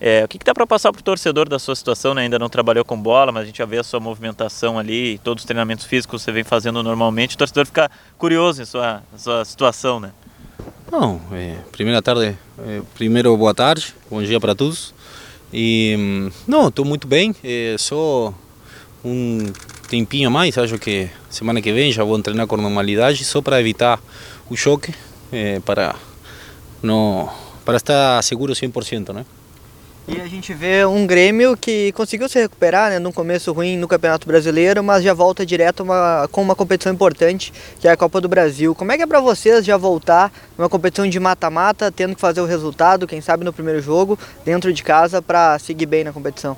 É, o que, que dá para passar para o torcedor da sua situação? Né? Ainda não trabalhou com bola, mas a gente já vê a sua movimentação ali, todos os treinamentos físicos que você vem fazendo normalmente. O torcedor fica curioso em sua, sua situação, né? Bom, é, primeira tarde, é, primeiro boa tarde, bom dia para todos. E hum, não, estou muito bem, é, só um tempinho a mais, acho que semana que vem já vou treinar com normalidade, só para evitar o choque, é, para não para estar seguro 100%, né? E a gente vê um Grêmio que conseguiu se recuperar, né, num começo ruim no Campeonato Brasileiro, mas já volta direto uma, com uma competição importante, que é a Copa do Brasil. Como é que é para vocês já voltar numa competição de mata-mata, tendo que fazer o resultado, quem sabe no primeiro jogo, dentro de casa, para seguir bem na competição?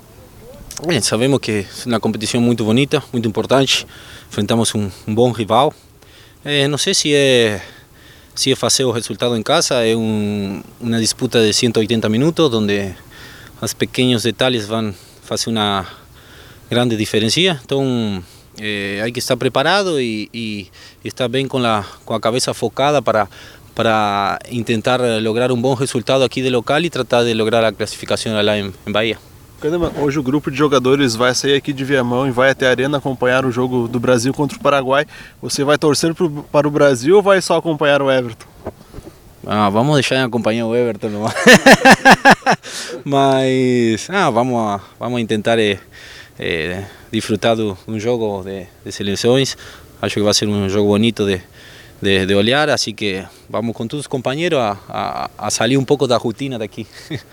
Bem, sabemos que é uma competição muito bonita, muito importante. Enfrentamos um, um bom rival. É, não sei se é se é fazer o resultado em casa, é um, uma disputa de 180 minutos, onde os pequenos detalhes vão fazer uma grande diferença. Então, eh, hay que estar preparado e, e, estar bem com a, com a cabeça focada para, para tentar lograr um bom resultado aqui de local e tratar de lograr a classificação lá em, em Bahia. Hoje o grupo de jogadores vai sair aqui de Viamão e vai até a Arena acompanhar o jogo do Brasil contra o Paraguai. Você vai torcer para o Brasil ou vai só acompanhar o Everton? Ah, vamos deixar acompanhar o Everton, mas ah, vamos, vamos tentar eh, eh, disfrutar de um jogo de, de, seleções. Acho que vai ser um jogo bonito de, de, de olhar, assim que vamos com todos os companheiros a, a, a sair um pouco da rotina daqui.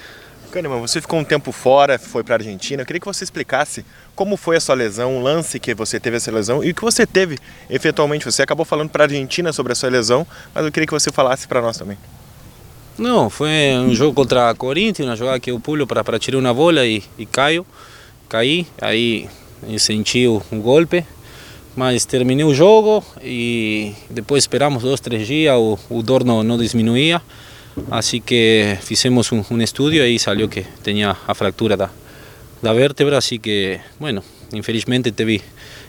Kahneman, você ficou um tempo fora, foi para a Argentina. Eu queria que você explicasse como foi a sua lesão, o lance que você teve essa lesão e o que você teve efetualmente. Você acabou falando para a Argentina sobre a sua lesão, mas eu queria que você falasse para nós também. Não, foi um jogo contra a Corinthians, uma jogada que eu pulo para tirar uma bola e, e caio. Caí, aí senti um golpe, mas terminei o jogo e depois esperamos dois, três dias, o, o dor não, não diminuía. Así que hicimos un, un, estudio y salió que tenía a fractura da, da vértebra, así que, bueno, infelizmente tuve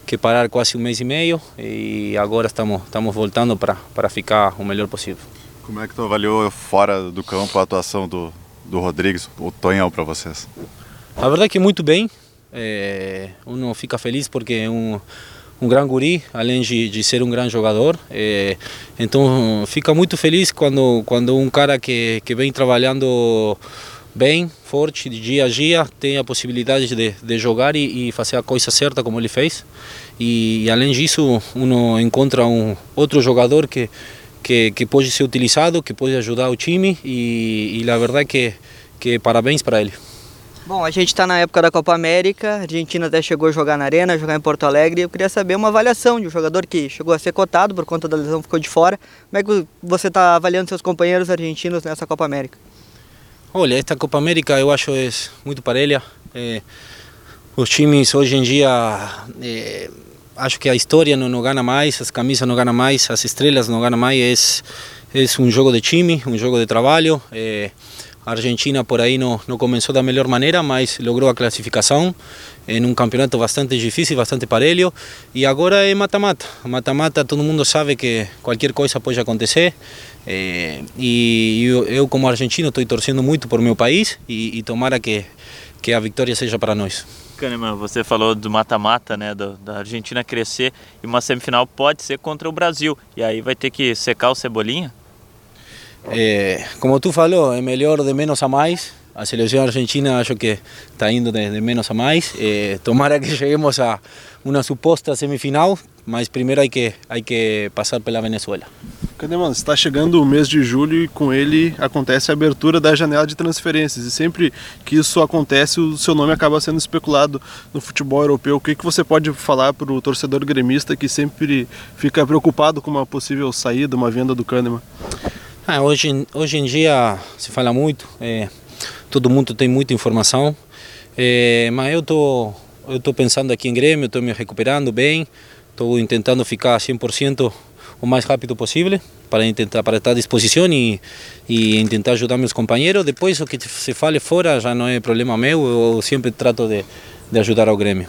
que parar quase um mês e meio e agora estamos, estamos voltando para, para ficar o melhor possível. Como é que tu avaliou fora do campo a atuação do, do Rodrigues, o Tonhão, para vocês? A verdade é que muito bem, é, uno fica feliz porque é um um grande guri, além de, de ser um grande jogador. É, então fica muito feliz quando, quando um cara que, que vem trabalhando bem, forte, de dia a dia, tem a possibilidade de, de jogar e, e fazer a coisa certa como ele fez. E, e além disso, uno encontra um outro jogador que, que, que pode ser utilizado, que pode ajudar o time e, e a verdade é que, que parabéns para ele. Bom, a gente está na época da Copa América, a Argentina até chegou a jogar na Arena, jogar em Porto Alegre. Eu queria saber uma avaliação de um jogador que chegou a ser cotado por conta da lesão, ficou de fora. Como é que você está avaliando seus companheiros argentinos nessa Copa América? Olha, esta Copa América eu acho é muito parelha. É, os times hoje em dia, é, acho que a história não, não ganha mais, as camisas não ganham mais, as estrelas não ganham mais. É, é um jogo de time, um jogo de trabalho. É, a Argentina por aí não, não começou da melhor maneira, mas logrou a classificação em um campeonato bastante difícil, bastante parelho. E agora é mata-mata. Mata-mata, todo mundo sabe que qualquer coisa pode acontecer. É, e eu, eu, como argentino, estou torcendo muito por meu país e, e tomara que, que a vitória seja para nós. Kahneman, você falou do mata-mata, né, da Argentina crescer e uma semifinal pode ser contra o Brasil. E aí vai ter que secar o Cebolinha? É, como tu falou, é melhor de menos a mais. A seleção argentina acho que está indo de, de, menos a mais. É, tomara que cheguemos a uma suposta semifinal, mas primeiro há que, há que passar pela Venezuela. Cadê, mano? Está chegando o mês de julho e com ele acontece a abertura da janela de transferências. E sempre que isso acontece, o seu nome acaba sendo especulado no futebol europeu. O que, que você pode falar para o torcedor gremista que sempre fica preocupado com uma possível saída, uma venda do Kahneman? Ah, hoje, hoje em dia se fala muito, é, todo mundo tem muita informação, é, mas eu tô, eu tô pensando aqui em Grêmio, estou me recuperando bem, estou tentando ficar 100% o mais rápido possível para tentar para estar à disposição e, e tentar ajudar meus companheiros. Depois o que se fale fora já não é problema meu, eu sempre trato de, de ajudar ao Grêmio.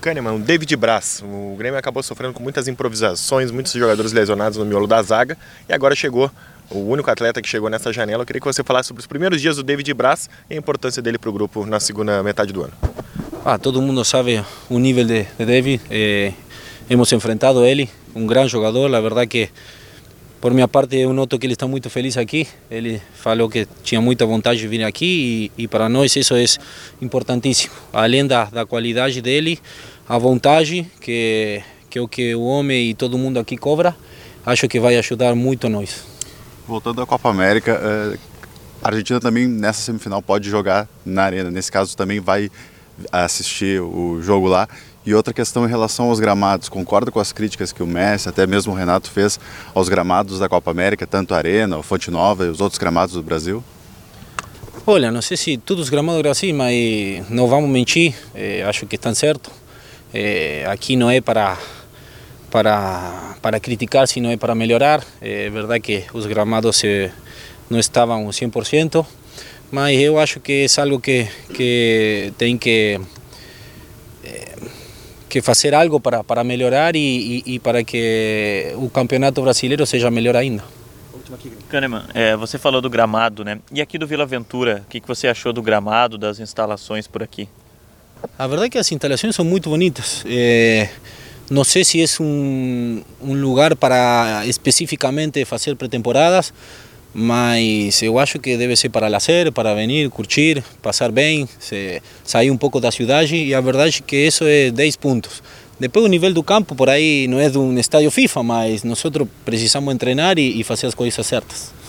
Kahneman, o David Braz. O Grêmio acabou sofrendo com muitas improvisações, muitos jogadores lesionados no miolo da zaga e agora chegou o único atleta que chegou nessa janela. Eu queria que você falasse sobre os primeiros dias do David Braz e a importância dele para o grupo na segunda metade do ano. Ah, todo mundo sabe o nível de, de David. Eh, hemos enfrentado ele, um grande jogador. A verdade que, por minha parte, eu noto que ele está muito feliz aqui. Ele falou que tinha muita vontade de vir aqui e, e para nós isso é importantíssimo. Além da, da qualidade dele, a vontade que, que é o que o homem e todo mundo aqui cobra, acho que vai ajudar muito nós. Voltando à Copa América, eh, a Argentina também nessa semifinal pode jogar na arena. Nesse caso também vai assistir o jogo lá. E outra questão em relação aos gramados, concorda com as críticas que o Messi, até mesmo o Renato fez aos gramados da Copa América, tanto a Arena, o Fonte Nova e os outros gramados do Brasil? Olha, não sei se todos os gramados do Brasil, mas não vamos mentir, eh, acho que estão certos. Eh, aqui não é para para para criticar, sino é para melhorar. É verdade que os gramados eh, não estavam 100%, mas eu acho que é algo que que tem que eh, que fazer algo para, para melhorar e, e, e, para que o campeonato brasileiro seja melhor ainda. Kahneman, é, você falou do gramado, né? E aqui do Vila Aventura, o que, que você achou do gramado, das instalações por aqui? A verdade é que as instalações são muito bonitas. É, não sei se é um, um lugar para especificamente fazer pré-temporadas, mas eu acho que deve ser para lazer, para venir, curtir, passar bem, sair um pouco da cidade e a verdade é que isso é 10 pontos. Depois o nível do campo por aí não é de um estádio FIFA, mas nós precisamos treinar e, e fazer as coisas certas.